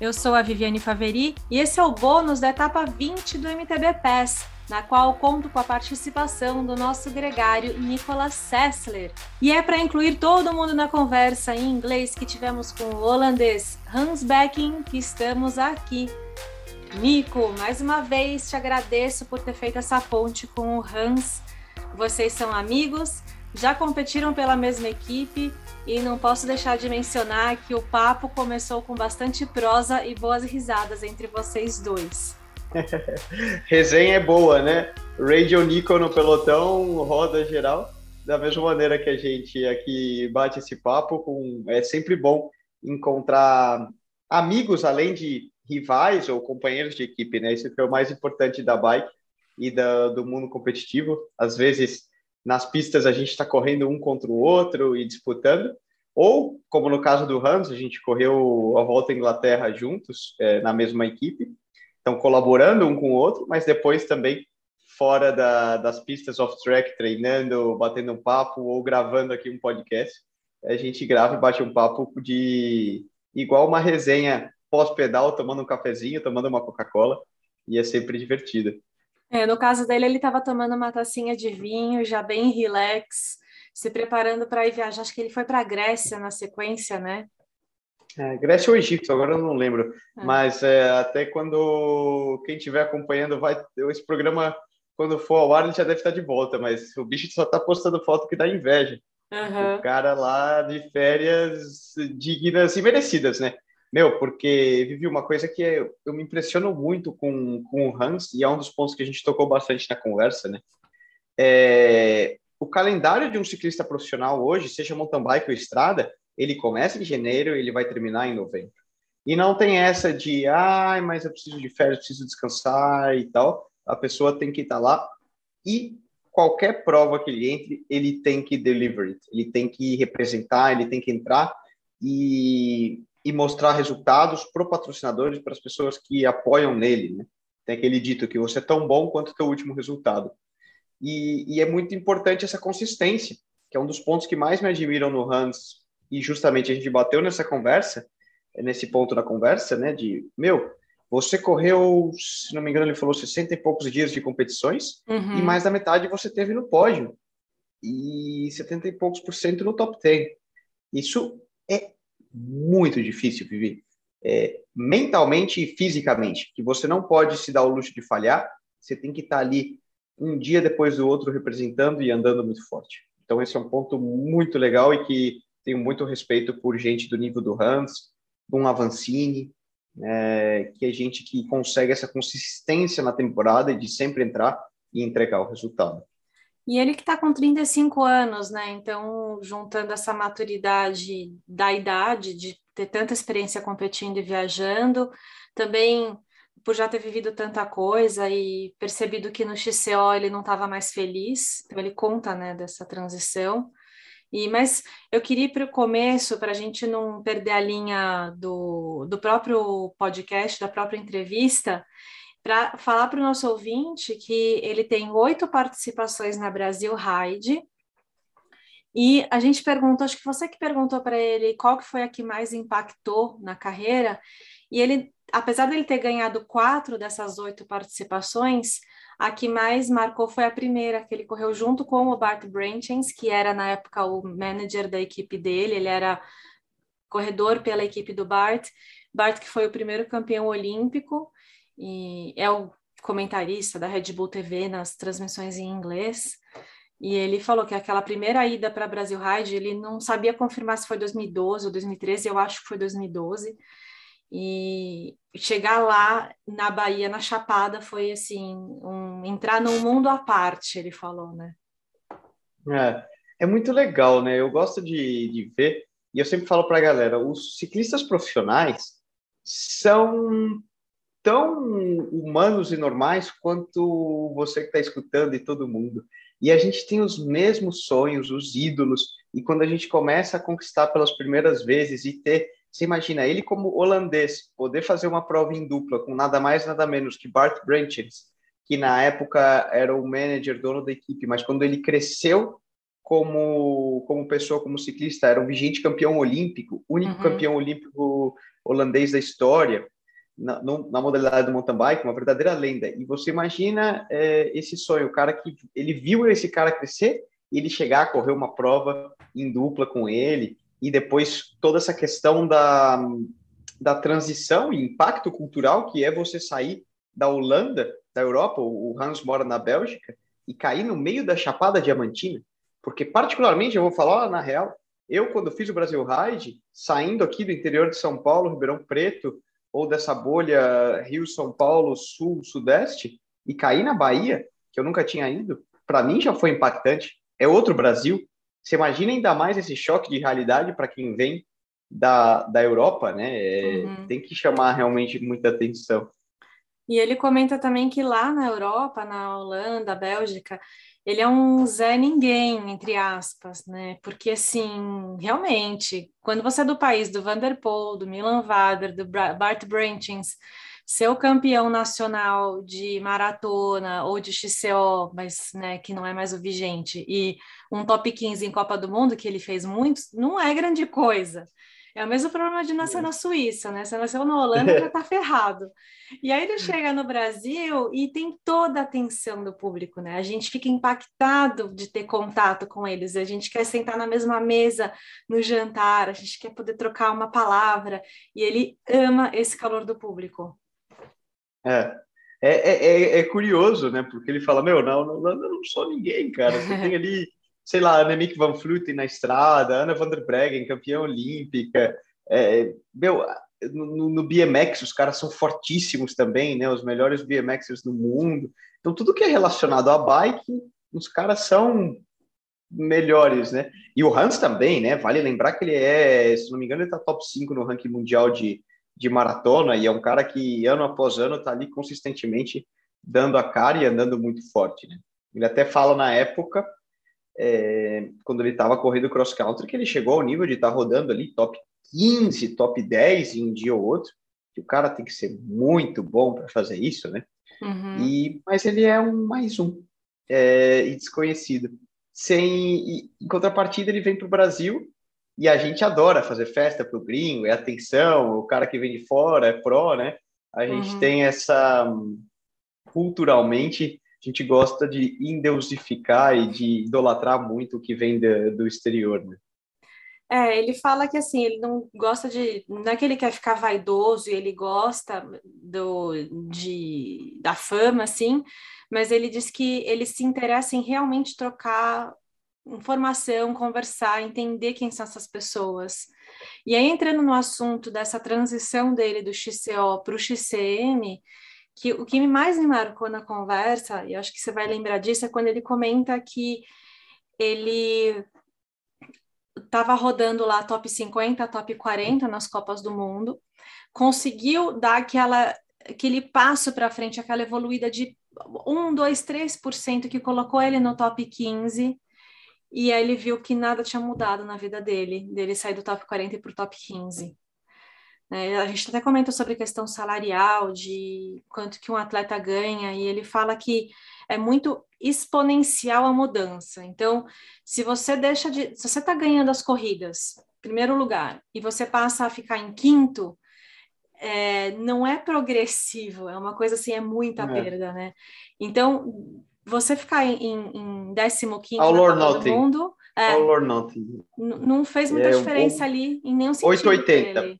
Eu sou a Viviane Faveri e esse é o bônus da etapa 20 do MTB Pass, na qual conto com a participação do nosso gregário Nicolas Sessler. E é para incluir todo mundo na conversa em inglês que tivemos com o holandês Hans Becking que estamos aqui. Nico, mais uma vez te agradeço por ter feito essa ponte com o Hans. Vocês são amigos, já competiram pela mesma equipe e não posso deixar de mencionar que o papo começou com bastante prosa e boas risadas entre vocês dois. Resenha é boa, né? Radio Nico no pelotão, roda geral. Da mesma maneira que a gente aqui bate esse papo, com... é sempre bom encontrar amigos além de rivais ou companheiros de equipe, né? Isso é o mais importante da bike e da, do mundo competitivo. Às vezes nas pistas a gente está correndo um contra o outro e disputando, ou, como no caso do Hans, a gente correu a volta à Inglaterra juntos, é, na mesma equipe, então colaborando um com o outro, mas depois também fora da, das pistas off-track, treinando, batendo um papo ou gravando aqui um podcast. A gente grava e bate um papo de igual uma resenha pós-pedal, tomando um cafezinho, tomando uma Coca-Cola, e é sempre divertido. É, no caso dele, ele estava tomando uma tacinha de vinho, já bem relax, se preparando para ir viajar. Acho que ele foi para a Grécia na sequência, né? É, Grécia ou Egito, agora eu não lembro. É. Mas é, até quando quem estiver acompanhando vai. Esse programa, quando for ao ar, ele já deve estar de volta, mas o bicho só está postando foto que dá inveja. Uhum. O cara lá de férias dignas e merecidas, né? Meu, porque vivi uma coisa que eu, eu me impressiono muito com, com o Hans, e é um dos pontos que a gente tocou bastante na conversa, né? É, o calendário de um ciclista profissional hoje, seja mountain bike ou estrada, ele começa em janeiro e ele vai terminar em novembro. E não tem essa de, ai, ah, mas eu preciso de férias, preciso descansar e tal. A pessoa tem que estar lá e qualquer prova que ele entre, ele tem que deliver it, ele tem que representar, ele tem que entrar e e mostrar resultados para os patrocinadores, para as pessoas que apoiam nele. Né? Tem aquele dito que você é tão bom quanto o teu último resultado. E, e, é muito importante essa consistência, que é um dos pontos que mais me admiram no Hans, e justamente a gente bateu nessa conversa, nesse ponto da conversa, né, de, meu, você correu, se não me engano, ele falou 60 e poucos dias de competições, uhum. e mais da metade você teve no pódio, e 70 e poucos por cento no top 10. Isso é muito difícil, Vivi. É, mentalmente e fisicamente, que você não pode se dar o luxo de falhar, você tem que estar ali um dia depois do outro representando e andando muito forte. Então, esse é um ponto muito legal e que tenho muito respeito por gente do nível do Hans, do Avancini, é, que é gente que consegue essa consistência na temporada de sempre entrar e entregar o resultado. E ele que está com 35 anos, né? Então, juntando essa maturidade da idade, de ter tanta experiência competindo e viajando, também por já ter vivido tanta coisa e percebido que no XCO ele não estava mais feliz, então ele conta, né, dessa transição. E, mas eu queria ir para o começo, para a gente não perder a linha do, do próprio podcast, da própria entrevista, para falar para o nosso ouvinte que ele tem oito participações na Brasil Ride. E a gente perguntou, acho que você que perguntou para ele qual que foi a que mais impactou na carreira, e ele, apesar dele ter ganhado quatro dessas oito participações, a que mais marcou foi a primeira, que ele correu junto com o Bart Branchens, que era na época o manager da equipe dele, ele era corredor pela equipe do Bart. Bart que foi o primeiro campeão olímpico, e é o comentarista da Red Bull TV nas transmissões em inglês. E ele falou que aquela primeira ida para Brasil Ride, ele não sabia confirmar se foi 2012 ou 2013, eu acho que foi 2012. E chegar lá na Bahia, na Chapada, foi assim, um, entrar num mundo à parte, ele falou, né? É, é muito legal, né? Eu gosto de, de ver, e eu sempre falo para a galera, os ciclistas profissionais são tão humanos e normais quanto você que está escutando e todo mundo. E a gente tem os mesmos sonhos, os ídolos, e quando a gente começa a conquistar pelas primeiras vezes e ter, você imagina, ele como holandês, poder fazer uma prova em dupla com nada mais, nada menos que Bart Branchens, que na época era o manager, dono da equipe, mas quando ele cresceu como, como pessoa, como ciclista, era um vigente campeão olímpico, único uhum. campeão olímpico holandês da história, na, na, modalidade do mountain bike, uma verdadeira lenda. E você imagina é, esse sonho, o cara que ele viu esse cara crescer, ele chegar a correr uma prova em dupla com ele, e depois toda essa questão da, da transição e impacto cultural que é você sair da Holanda, da Europa, o Hans mora na Bélgica, e cair no meio da Chapada Diamantina. Porque, particularmente, eu vou falar na real, eu, quando fiz o Brasil Ride, saindo aqui do interior de São Paulo, Ribeirão Preto, ou dessa bolha Rio-São Paulo, Sul, Sudeste, e cair na Bahia, que eu nunca tinha ido, para mim já foi impactante. É outro Brasil. Você imagina ainda mais esse choque de realidade para quem vem da, da Europa, né? É, uhum. Tem que chamar realmente muita atenção. E ele comenta também que lá na Europa, na Holanda, Bélgica, ele é um Zé Ninguém, entre aspas, né? Porque, assim, realmente, quando você é do país do Vanderpool, do Milan Vader, do Bart Brentins, ser o campeão nacional de maratona ou de XCO, mas né, que não é mais o vigente, e um top 15 em Copa do Mundo, que ele fez muitos, não é grande coisa. É o mesmo problema de nascer na Suíça, né? Você nasceu na Holanda, já tá ferrado. E aí ele chega no Brasil e tem toda a atenção do público, né? A gente fica impactado de ter contato com eles, a gente quer sentar na mesma mesa no jantar, a gente quer poder trocar uma palavra, e ele ama esse calor do público. É. É, é, é, é curioso, né? Porque ele fala, meu, não, não, não, não sou ninguém, cara. Você tem ali sei lá, Annemiek van Vleuten na estrada, Ana van der Breggen, campeã olímpica. É, meu, no, no, BMX os caras são fortíssimos também, né? Os melhores BMXers do mundo. Então tudo que é relacionado à bike, os caras são melhores, né? E o Hans também, né? Vale lembrar que ele é, se não me engano, ele tá top 5 no ranking mundial de, de maratona e é um cara que ano após ano tá ali consistentemente dando a cara e andando muito forte, né? Ele até fala na época é, quando ele estava correndo cross country, que ele chegou ao nível de estar tá rodando ali top 15, top 10 em um dia ou outro, que o cara tem que ser muito bom para fazer isso, né? Uhum. E, mas ele é um mais um é, e desconhecido. Sem, e, em contrapartida, ele vem para o Brasil e a gente adora fazer festa para o gringo, é atenção, o cara que vem de fora é pró, né? A gente uhum. tem essa culturalmente a gente gosta de endeusificar e de idolatrar muito o que vem do, do exterior, né? É, ele fala que assim, ele não gosta de. Não é que ele quer ficar vaidoso e ele gosta do, de, da fama, assim, mas ele diz que ele se interessa em realmente trocar informação, conversar, entender quem são essas pessoas. E aí, entrando no assunto dessa transição dele do XCO para o XCM, que o que mais me marcou na conversa, e acho que você vai lembrar disso, é quando ele comenta que ele estava rodando lá top 50, top 40 nas Copas do Mundo, conseguiu dar aquela, aquele passo para frente, aquela evoluída de 1, 2, 3% que colocou ele no top 15, e aí ele viu que nada tinha mudado na vida dele, dele sair do top 40 para o top 15. É, a gente até comentou sobre questão salarial, de quanto que um atleta ganha, e ele fala que é muito exponencial a mudança. Então, se você deixa de. Se você está ganhando as corridas, primeiro lugar, e você passa a ficar em quinto, é, não é progressivo, é uma coisa assim, é muita é. perda, né? Então, você ficar em, em 15 no mundo. É, não fez muita é, diferença ali em nenhum sentido. 880.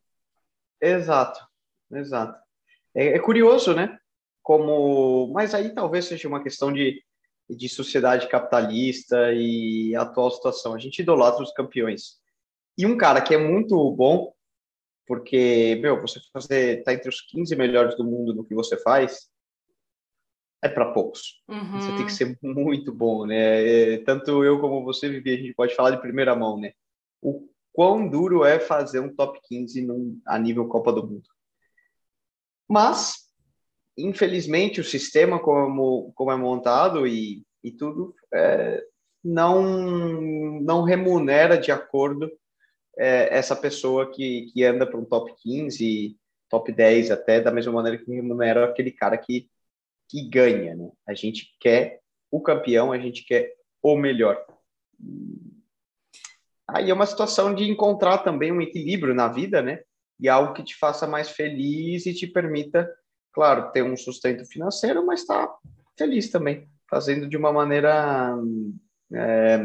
Exato, exato. É, é, curioso, né? Como, mas aí talvez seja uma questão de, de sociedade capitalista e atual situação. A gente idolatra os campeões. E um cara que é muito bom, porque, meu, você fazer, tá entre os 15 melhores do mundo no que você faz, é para poucos. Uhum. Você tem que ser muito bom, né? É, tanto eu como você, Vivi, a gente pode falar de primeira mão, né? O quão duro é fazer um top 15 num, a nível Copa do Mundo. Mas, infelizmente, o sistema como, como é montado e, e tudo é, não, não remunera de acordo é, essa pessoa que, que anda para um top 15, top 10 até, da mesma maneira que remunera aquele cara que, que ganha. Né? A gente quer o campeão, a gente quer o melhor Aí é uma situação de encontrar também um equilíbrio na vida, né? E algo que te faça mais feliz e te permita, claro, ter um sustento financeiro, mas estar tá feliz também, fazendo de uma maneira é,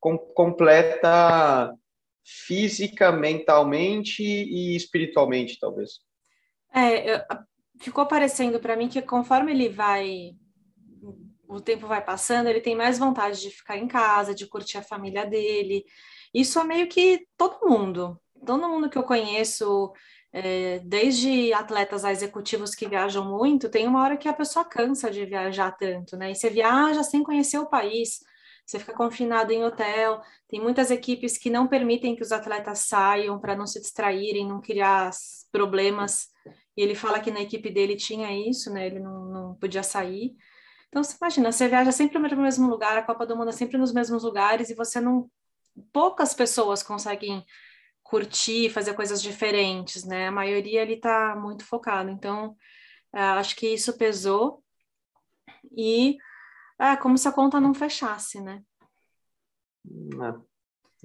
com, completa física, mentalmente e espiritualmente, talvez. É, ficou parecendo para mim que conforme ele vai o tempo vai passando, ele tem mais vontade de ficar em casa, de curtir a família dele. Isso é meio que todo mundo. Todo mundo que eu conheço, é, desde atletas a executivos que viajam muito, tem uma hora que a pessoa cansa de viajar tanto, né? E você viaja sem conhecer o país, você fica confinado em hotel. Tem muitas equipes que não permitem que os atletas saiam para não se distraírem, não criar problemas. E ele fala que na equipe dele tinha isso, né? Ele não, não podia sair. Então, você imagina, você viaja sempre para o mesmo lugar, a Copa do Mundo é sempre nos mesmos lugares e você não. Poucas pessoas conseguem curtir, fazer coisas diferentes, né? A maioria ele está muito focado. Então, é, acho que isso pesou e é como se a conta não fechasse, né? Ah,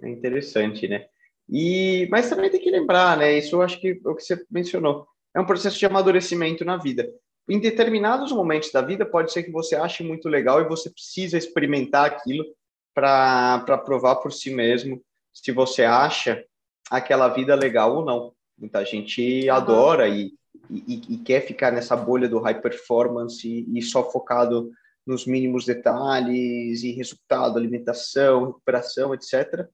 é interessante, né? E, mas também tem que lembrar, né? Isso eu acho que é o que você mencionou. É um processo de amadurecimento na vida em determinados momentos da vida, pode ser que você ache muito legal e você precisa experimentar aquilo para provar por si mesmo se você acha aquela vida legal ou não. Muita gente adora e, e, e quer ficar nessa bolha do high performance e, e só focado nos mínimos detalhes e resultado, alimentação, recuperação, etc.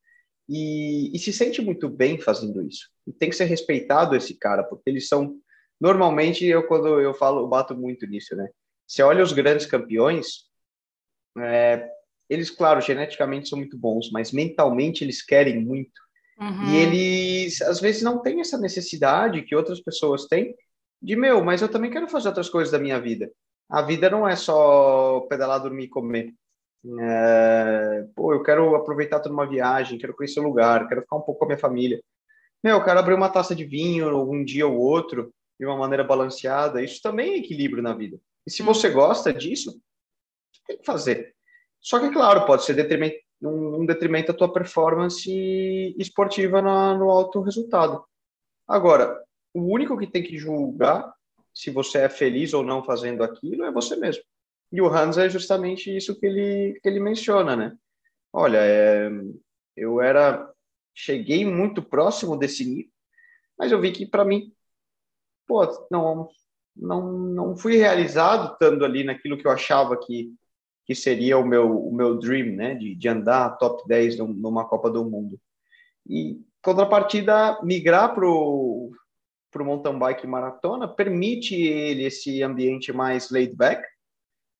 E, e, se sente muito bem fazendo isso. E tem que ser respeitado esse cara, porque eles são Normalmente, eu quando eu falo, eu bato muito nisso, né? Você olha os grandes campeões, é, eles, claro, geneticamente são muito bons, mas mentalmente eles querem muito. Uhum. E eles, às vezes, não têm essa necessidade que outras pessoas têm de, meu, mas eu também quero fazer outras coisas da minha vida. A vida não é só pedalar, dormir e comer. É, pô, eu quero aproveitar toda uma viagem, quero conhecer o lugar, quero ficar um pouco com a minha família. Meu, eu quero abrir uma taça de vinho um dia ou outro de uma maneira balanceada, isso também é equilíbrio na vida. E se você gosta disso, tem que fazer. Só que, claro, pode ser detrimento, um, detrimento da tua performance esportiva na, no alto resultado. Agora, o único que tem que julgar se você é feliz ou não fazendo aquilo é você mesmo. E o Hans é justamente isso que ele, que ele menciona, né? Olha, é, eu era cheguei muito próximo desse nível, mas eu vi que para mim pô, não, não, não fui realizado estando ali naquilo que eu achava que, que seria o meu, o meu dream, né, de, de andar top 10 numa Copa do Mundo. E, contrapartida, migrar para o mountain bike maratona permite ele esse ambiente mais laid back,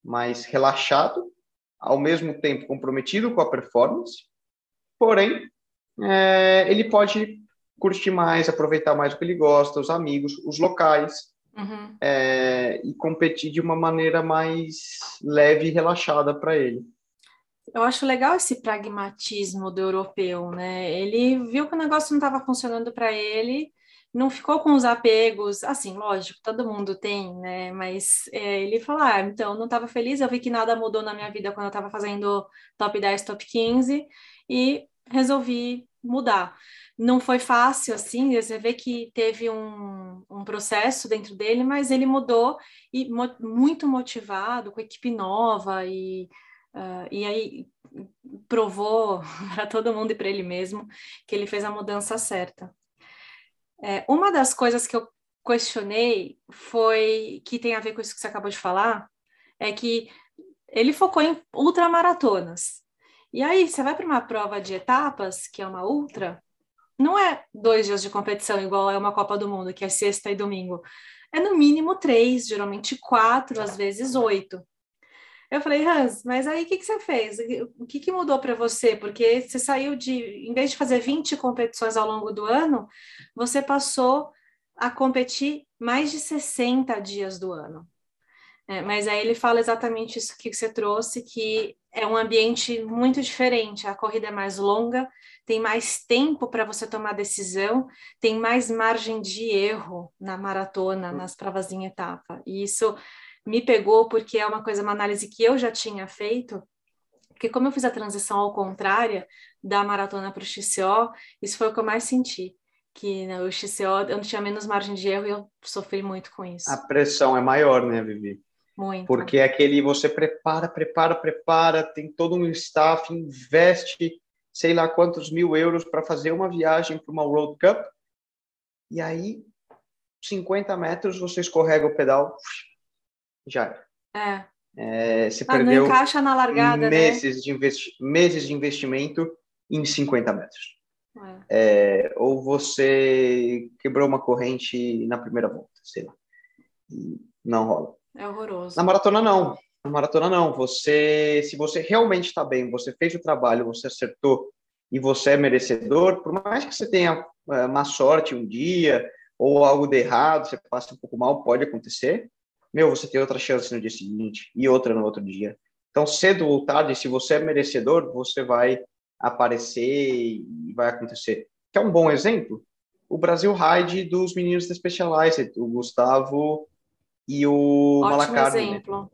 mais relaxado, ao mesmo tempo comprometido com a performance, porém, é, ele pode curtir mais, aproveitar mais o que ele gosta, os amigos, os locais, uhum. é, e competir de uma maneira mais leve e relaxada para ele. Eu acho legal esse pragmatismo do europeu, né? Ele viu que o negócio não estava funcionando para ele, não ficou com os apegos, assim, lógico, todo mundo tem, né? Mas é, ele falou: ah, então, não estava feliz, eu vi que nada mudou na minha vida quando eu estava fazendo top 10, top 15, e resolvi mudar não foi fácil, assim, você vê que teve um, um processo dentro dele, mas ele mudou e muito motivado, com equipe nova, e, uh, e aí provou para todo mundo e para ele mesmo que ele fez a mudança certa. É, uma das coisas que eu questionei foi, que tem a ver com isso que você acabou de falar, é que ele focou em ultramaratonas. E aí, você vai para uma prova de etapas, que é uma ultra, não é dois dias de competição igual é uma Copa do Mundo, que é sexta e domingo. É no mínimo três, geralmente quatro, às vezes oito. Eu falei, Hans, mas aí o que, que você fez? O que, que mudou para você? Porque você saiu de, em vez de fazer 20 competições ao longo do ano, você passou a competir mais de 60 dias do ano. É, mas aí ele fala exatamente isso que você trouxe, que é um ambiente muito diferente. A corrida é mais longa, tem mais tempo para você tomar decisão, tem mais margem de erro na maratona, nas provas em etapa. E isso me pegou porque é uma coisa, uma análise que eu já tinha feito. Porque como eu fiz a transição ao contrário da maratona para o XCO, isso foi o que eu mais senti. Que né, o XCO eu não tinha menos margem de erro e eu sofri muito com isso. A pressão é maior, né, Vivi? Muito. Porque é aquele você prepara, prepara, prepara, tem todo um staff, investe sei lá quantos mil euros para fazer uma viagem para uma World Cup, e aí 50 metros você escorrega o pedal, já é. é você ah, perdeu não encaixa na largada, né? meses, né? de investi meses de investimento em 50 metros. É. É, ou você quebrou uma corrente na primeira volta, sei lá. Não rola. É horroroso. Na maratona, não. Na maratona, não. Você, se você realmente está bem, você fez o trabalho, você acertou e você é merecedor, por mais que você tenha é, má sorte um dia ou algo de errado, você passa um pouco mal, pode acontecer. Meu, você tem outra chance no dia seguinte e outra no outro dia. Então, cedo ou tarde, se você é merecedor, você vai aparecer e vai acontecer. Que é um bom exemplo? O Brasil Ride dos meninos da Specialized, o Gustavo e o Ótimo Malacarne. Né? exemplo.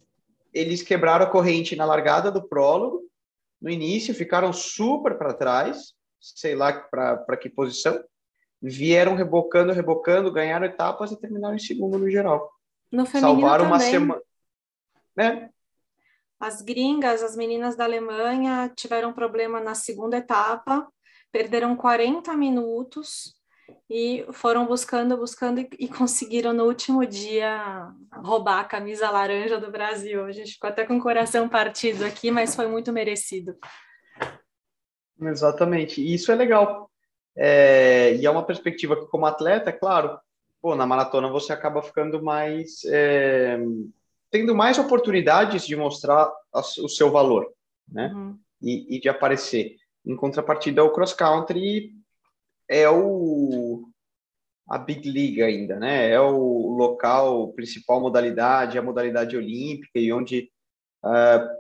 Eles quebraram a corrente na largada do prólogo, no início ficaram super para trás, sei lá para que posição, vieram rebocando, rebocando, ganharam etapas e terminaram em segundo no geral. No Salvaram também. uma semana. Né? As gringas, as meninas da Alemanha, tiveram problema na segunda etapa, perderam 40 minutos e foram buscando, buscando e, e, conseguiram no último dia roubar a camisa laranja do Brasil. A gente ficou até com o coração partido aqui, mas foi muito merecido. Exatamente, e isso é legal. É, e é uma perspectiva que, como atleta, é claro, pô, na maratona você acaba ficando mais. É, tendo mais oportunidades de mostrar o seu valor, né? Uhum. E, e de aparecer. Em contrapartida, o cross country é o a Big League ainda, né? É o local principal modalidade, a modalidade olímpica e onde uh,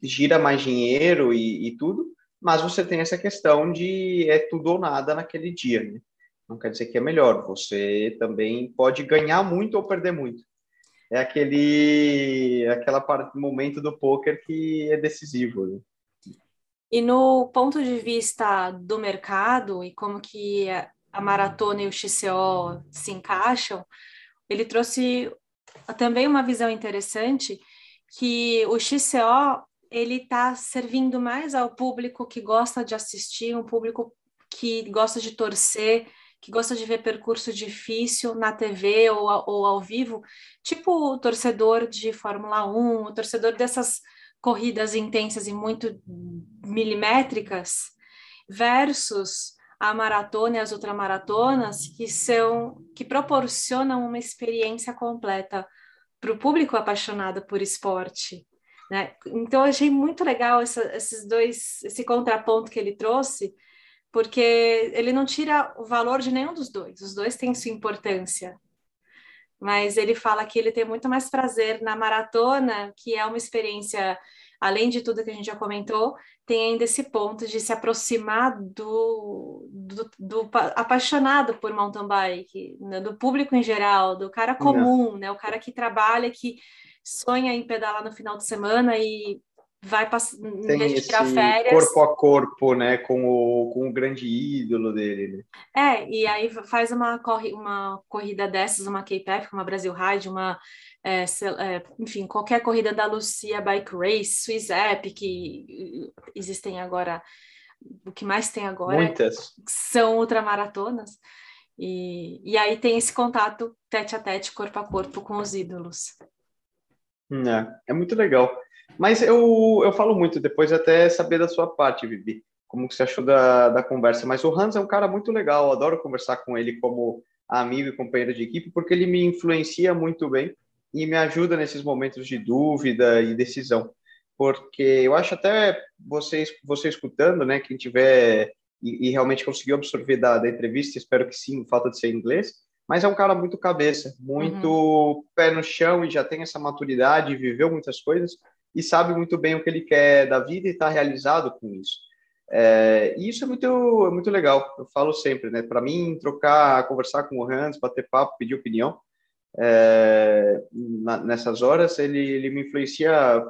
gira mais dinheiro e, e, tudo. Mas você tem essa questão de é tudo ou nada naquele dia, né? Não quer dizer que é melhor. Você também pode ganhar muito ou perder muito. É aquele aquela parte momento do poker que é decisivo. Né? E no ponto de vista do mercado e como que a maratona e o XCO se encaixam, ele trouxe também uma visão interessante que o XCO ele está servindo mais ao público que gosta de assistir, um público que gosta de torcer, que gosta de ver percurso difícil na TV ou, ou ao vivo, tipo o torcedor de Fórmula 1, o torcedor dessas corridas intensas e muito milimétricas, versus a maratona e as ultramaratonas que são que proporcionam uma experiência completa para o público apaixonado por esporte. Né? Então eu achei muito legal essa, esses dois, esse contraponto que ele trouxe, porque ele não tira o valor de nenhum dos dois. Os dois têm sua importância, mas ele fala que ele tem muito mais prazer na maratona, que é uma experiência, além de tudo que a gente já comentou, tem ainda esse ponto de se aproximar do, do, do apaixonado por mountain bike, né? do público em geral, do cara comum, né? o cara que trabalha, que sonha em pedalar no final de semana e vai passar, em vez de tirar férias. Corpo a corpo, né, com o, com o grande ídolo dele. É, e aí faz uma, corri, uma corrida dessas, uma K-Pep, uma Brasil Ride, uma. É, é, enfim, qualquer corrida da Lucia Bike Race, Swiss Epic, que existem agora, o que mais tem agora Muitas. são ultramaratonas. E, e aí tem esse contato tete a tete, corpo a corpo com os ídolos. É, é muito legal. Mas eu, eu falo muito, depois até saber da sua parte, Vivi, como que você achou da, da conversa. Mas o Hans é um cara muito legal, eu adoro conversar com ele como amigo e companheiro de equipe, porque ele me influencia muito bem e me ajuda nesses momentos de dúvida e decisão. Porque eu acho até vocês, você escutando, né, quem tiver e, e realmente conseguiu absorver da, da entrevista, espero que sim, falta de ser inglês, mas é um cara muito cabeça, muito uhum. pé no chão e já tem essa maturidade, viveu muitas coisas e sabe muito bem o que ele quer da vida e está realizado com isso. É, e isso é muito, é muito legal, eu falo sempre, né? Para mim, trocar, conversar com o Hans, bater papo, pedir opinião, é, na, nessas horas, ele, ele me influencia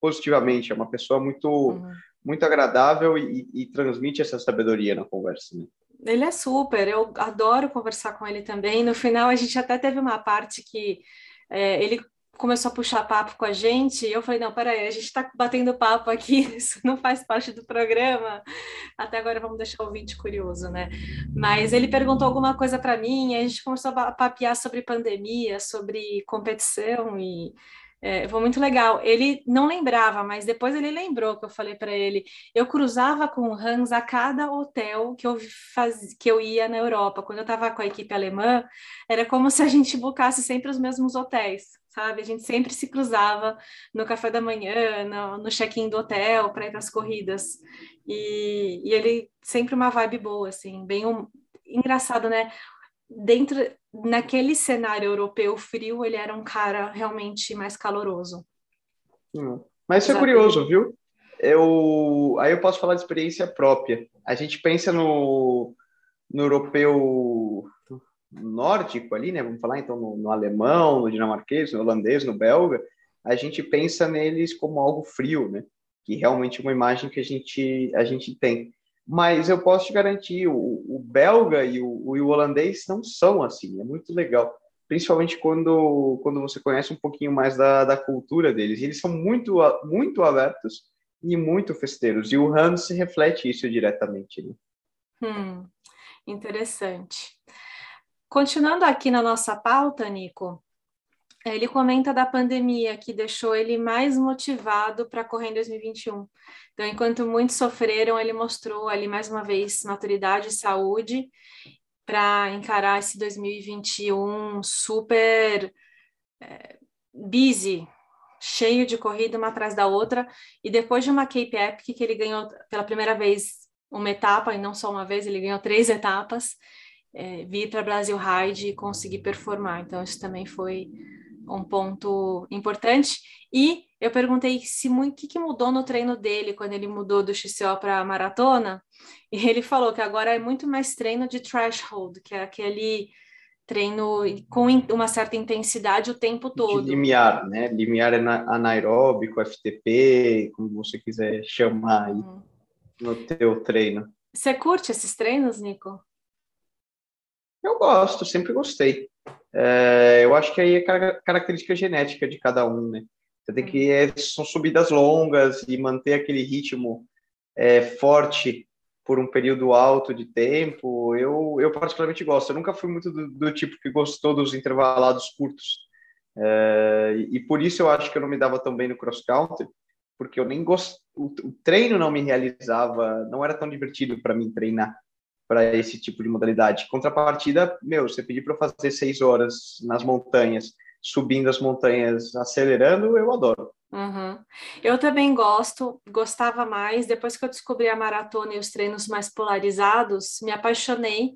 positivamente. É uma pessoa muito, uhum. muito agradável e, e, transmite essa sabedoria na conversa. Né? Ele é super, eu adoro conversar com ele também. No final, a gente até teve uma parte que é, ele começou a puxar papo com a gente, e eu falei, não, peraí, a gente está batendo papo aqui, isso não faz parte do programa. Até agora vamos deixar o vídeo curioso, né? Mas ele perguntou alguma coisa para mim, a gente começou a papear sobre pandemia, sobre competição, e é, foi muito legal. Ele não lembrava, mas depois ele lembrou que eu falei para ele. Eu cruzava com o Hans a cada hotel que eu, faz... que eu ia na Europa. Quando eu estava com a equipe alemã, era como se a gente buscasse sempre os mesmos hotéis sabe? A gente sempre se cruzava no café da manhã, no, no check-in do hotel para ir para as corridas. E, e, ele sempre uma vibe boa, assim, bem um, engraçado, né? Dentro naquele cenário europeu frio, ele era um cara realmente mais caloroso. Hum. Mas isso é curioso, viu? Eu, aí eu posso falar de experiência própria. A gente pensa no, no europeu nórdico ali, né? Vamos falar então no, no, alemão, no dinamarquês, no holandês, no belga, a gente pensa neles como algo frio, né? Que realmente é uma imagem que a gente a gente tem. Mas eu posso te garantir, o, o belga e o, o, holandês não são assim. É muito legal, principalmente quando quando você conhece um pouquinho mais da, da cultura deles. Eles são muito muito abertos e muito festeiros. E o Hans reflete isso diretamente. Né? Hum, interessante. Continuando aqui na nossa pauta, Nico, ele comenta da pandemia que deixou ele mais motivado para correr em 2021. Então, enquanto muitos sofreram, ele mostrou ali mais uma vez maturidade e saúde para encarar esse 2021 super é, busy, cheio de corrida uma atrás da outra. E depois de uma Cape Epic que ele ganhou pela primeira vez uma etapa, e não só uma vez, ele ganhou três etapas é, vir para Brasil Ride e conseguir performar. Então, isso também foi um ponto importante. E eu perguntei se o que, que mudou no treino dele quando ele mudou do XCO para maratona, e ele falou que agora é muito mais treino de threshold, que é aquele treino com uma certa intensidade o tempo todo. De limiar, né? Limiar é anaeróbico, FTP, como você quiser chamar aí uhum. no teu treino. Você curte esses treinos, Nico? Eu gosto, sempre gostei. É, eu acho que aí é característica genética de cada um, né? Você tem que é, são subidas longas e manter aquele ritmo é, forte por um período alto de tempo. Eu, eu particularmente gosto. Eu nunca fui muito do, do tipo que gostou dos intervalados curtos. É, e por isso eu acho que eu não me dava tão bem no cross country, porque eu nem gosto, o treino não me realizava, não era tão divertido para mim treinar para esse tipo de modalidade. Contrapartida, meu, você pedir para fazer seis horas nas montanhas, subindo as montanhas, acelerando, eu adoro. Uhum. Eu também gosto, gostava mais. Depois que eu descobri a maratona e os treinos mais polarizados, me apaixonei,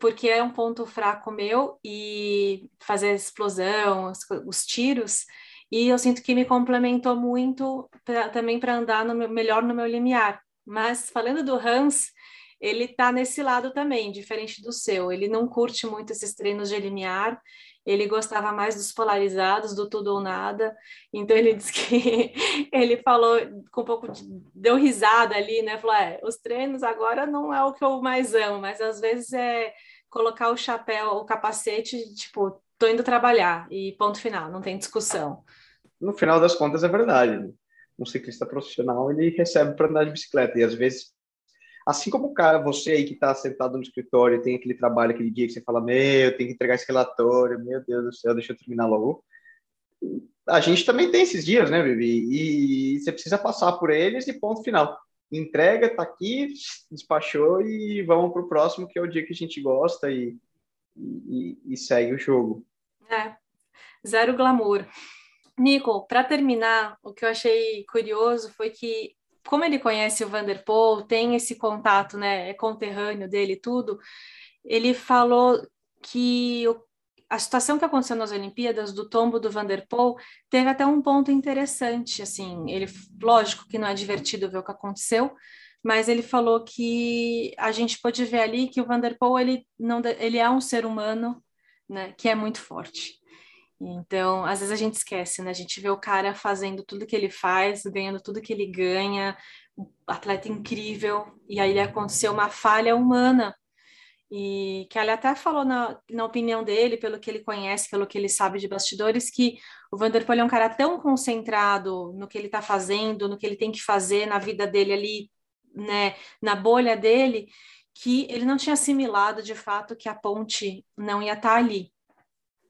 porque é um ponto fraco meu e fazer explosão, os, os tiros. E eu sinto que me complementou muito pra, também para andar no meu, melhor no meu limiar. Mas falando do Hans, ele está nesse lado também, diferente do seu. Ele não curte muito esses treinos de limiar, ele gostava mais dos polarizados, do tudo ou nada. Então ele disse que ele falou com um pouco de, deu risada ali, né? Falou: é, os treinos agora não é o que eu mais amo, mas às vezes é colocar o chapéu, o capacete, tipo, tô indo trabalhar e ponto final, não tem discussão. No final das contas é verdade. Um ciclista profissional ele recebe para andar de bicicleta e às vezes Assim como o cara, você aí que está sentado no escritório, tem aquele trabalho, aquele dia que você fala, meu, tem que entregar esse relatório, meu Deus do céu, deixa eu terminar logo. A gente também tem esses dias, né, Bibi? E você precisa passar por eles e ponto final. Entrega, tá aqui, despachou e vamos para o próximo, que é o dia que a gente gosta e, e, e segue o jogo. É, zero glamour. Nico, para terminar, o que eu achei curioso foi que como ele conhece o Vanderpool, tem esse contato, né, é conterrâneo dele tudo, ele falou que o, a situação que aconteceu nas Olimpíadas do tombo do Vanderpool teve até um ponto interessante, assim, ele, lógico que não é divertido ver o que aconteceu, mas ele falou que a gente pode ver ali que o Vanderpool ele não ele é um ser humano, né, que é muito forte. Então, às vezes a gente esquece, né? A gente vê o cara fazendo tudo que ele faz, ganhando tudo que ele ganha, um atleta incrível, e aí aconteceu uma falha humana. E que ele até falou na, na opinião dele, pelo que ele conhece, pelo que ele sabe de bastidores, que o Vanderpool é um cara tão concentrado no que ele está fazendo, no que ele tem que fazer na vida dele ali, né, na bolha dele, que ele não tinha assimilado de fato que a ponte não ia estar tá ali.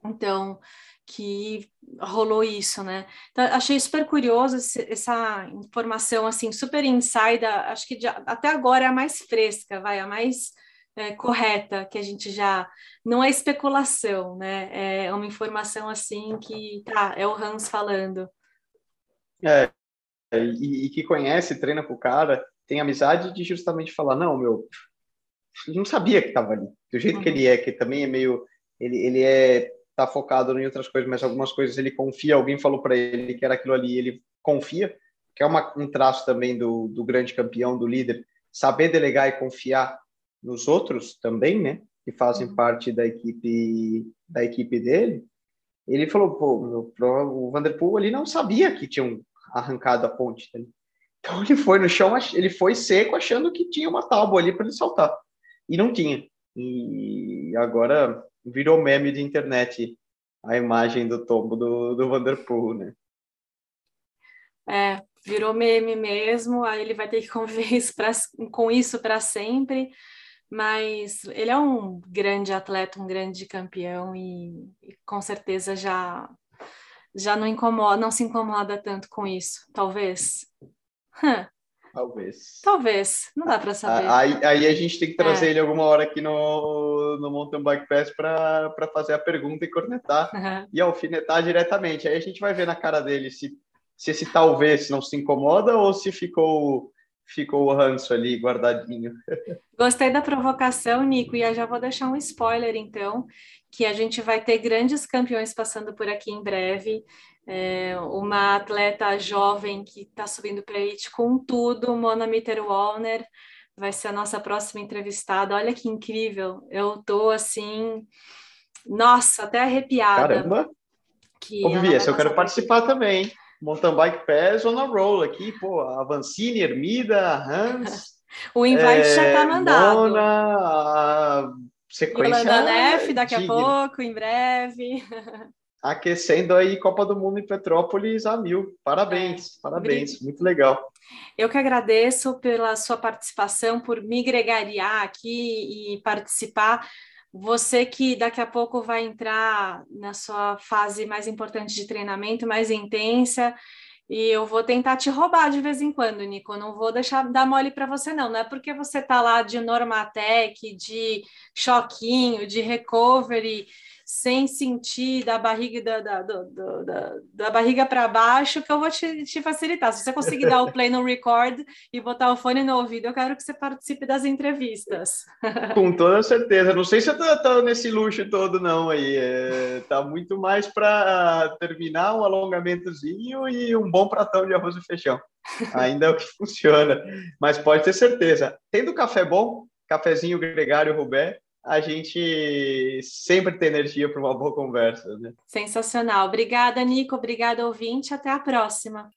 Então, que rolou isso, né? Então, achei super curioso essa informação, assim, super insider, acho que até agora é a mais fresca, vai, a mais é, correta, que a gente já... Não é especulação, né? É uma informação, assim, que, tá, é o Hans falando. É, e, e que conhece, treina com o cara, tem amizade de justamente falar, não, meu, não sabia que estava ali. Do jeito uhum. que ele é, que também é meio... Ele, ele é tá focado em outras coisas, mas algumas coisas ele confia. Alguém falou para ele que era aquilo ali, ele confia, que é uma, um traço também do, do grande campeão, do líder, saber delegar e confiar nos outros também, né? Que fazem uhum. parte da equipe da equipe dele. Ele falou, pô, o Vanderpool ali não sabia que tinham arrancado a ponte. Né? Então ele foi no chão, ele foi seco achando que tinha uma tábua ali para ele saltar. E não tinha. E agora virou meme de internet a imagem do tombo do, do Vanderpool, né? É, virou meme mesmo, aí ele vai ter que conviver isso pra, com isso para sempre, mas ele é um grande atleta, um grande campeão e, e com certeza já já não incomoda, não se incomoda tanto com isso, talvez. Huh. Talvez. Talvez, não dá para saber. Aí, aí, a gente tem que trazer é. ele alguma hora aqui no, no Mountain Bike Pass para fazer a pergunta e cornetar uhum. e alfinetar diretamente. Aí a gente vai ver na cara dele se, se esse talvez não se incomoda ou se ficou ficou o ranço ali guardadinho. Gostei da provocação, Nico, e eu já vou deixar um spoiler então, que a gente vai ter grandes campeões passando por aqui em breve é, uma atleta jovem que está subindo para elite com tudo, Mona Mitterwallner, vai ser a nossa próxima entrevistada. Olha que incrível, eu tô assim, nossa, até arrepiada. Caramba! Que Ô, Vivi, eu quero participar aqui. também. Mountain Bike Pass on a roll aqui, pô, a Vancini, Ermida, Hans. o invite é, já está mandado. Mona, a sequência. Yolanda Neff daqui a pouco, em breve. aquecendo aí Copa do Mundo em Petrópolis a mil. Parabéns, é, parabéns, muito legal. Eu que agradeço pela sua participação, por me gregariar aqui e participar. Você que daqui a pouco vai entrar na sua fase mais importante de treinamento, mais intensa, e eu vou tentar te roubar de vez em quando, Nico. Não vou deixar dar mole para você, não. Não é porque você tá lá de Normatec, de choquinho, de recovery, sem sentir da barriga da, da, da, da, da barriga para baixo, que eu vou te, te, facilitar. Se você conseguir dar o play no record e botar o fone no ouvido, eu quero que você participe das entrevistas. Com toda certeza. Não sei se eu tô nesse luxo todo, não. Aí é, tá muito mais para terminar um alongamentozinho e um bom pratão de arroz e feijão. Ainda é o que funciona. Mas pode ter certeza. Tendo café bom, cafezinho gregário Rubé, a gente sempre tem energia para uma boa conversa. Né? Sensacional. Obrigada, Nico. Obrigada, ouvinte. Até a próxima.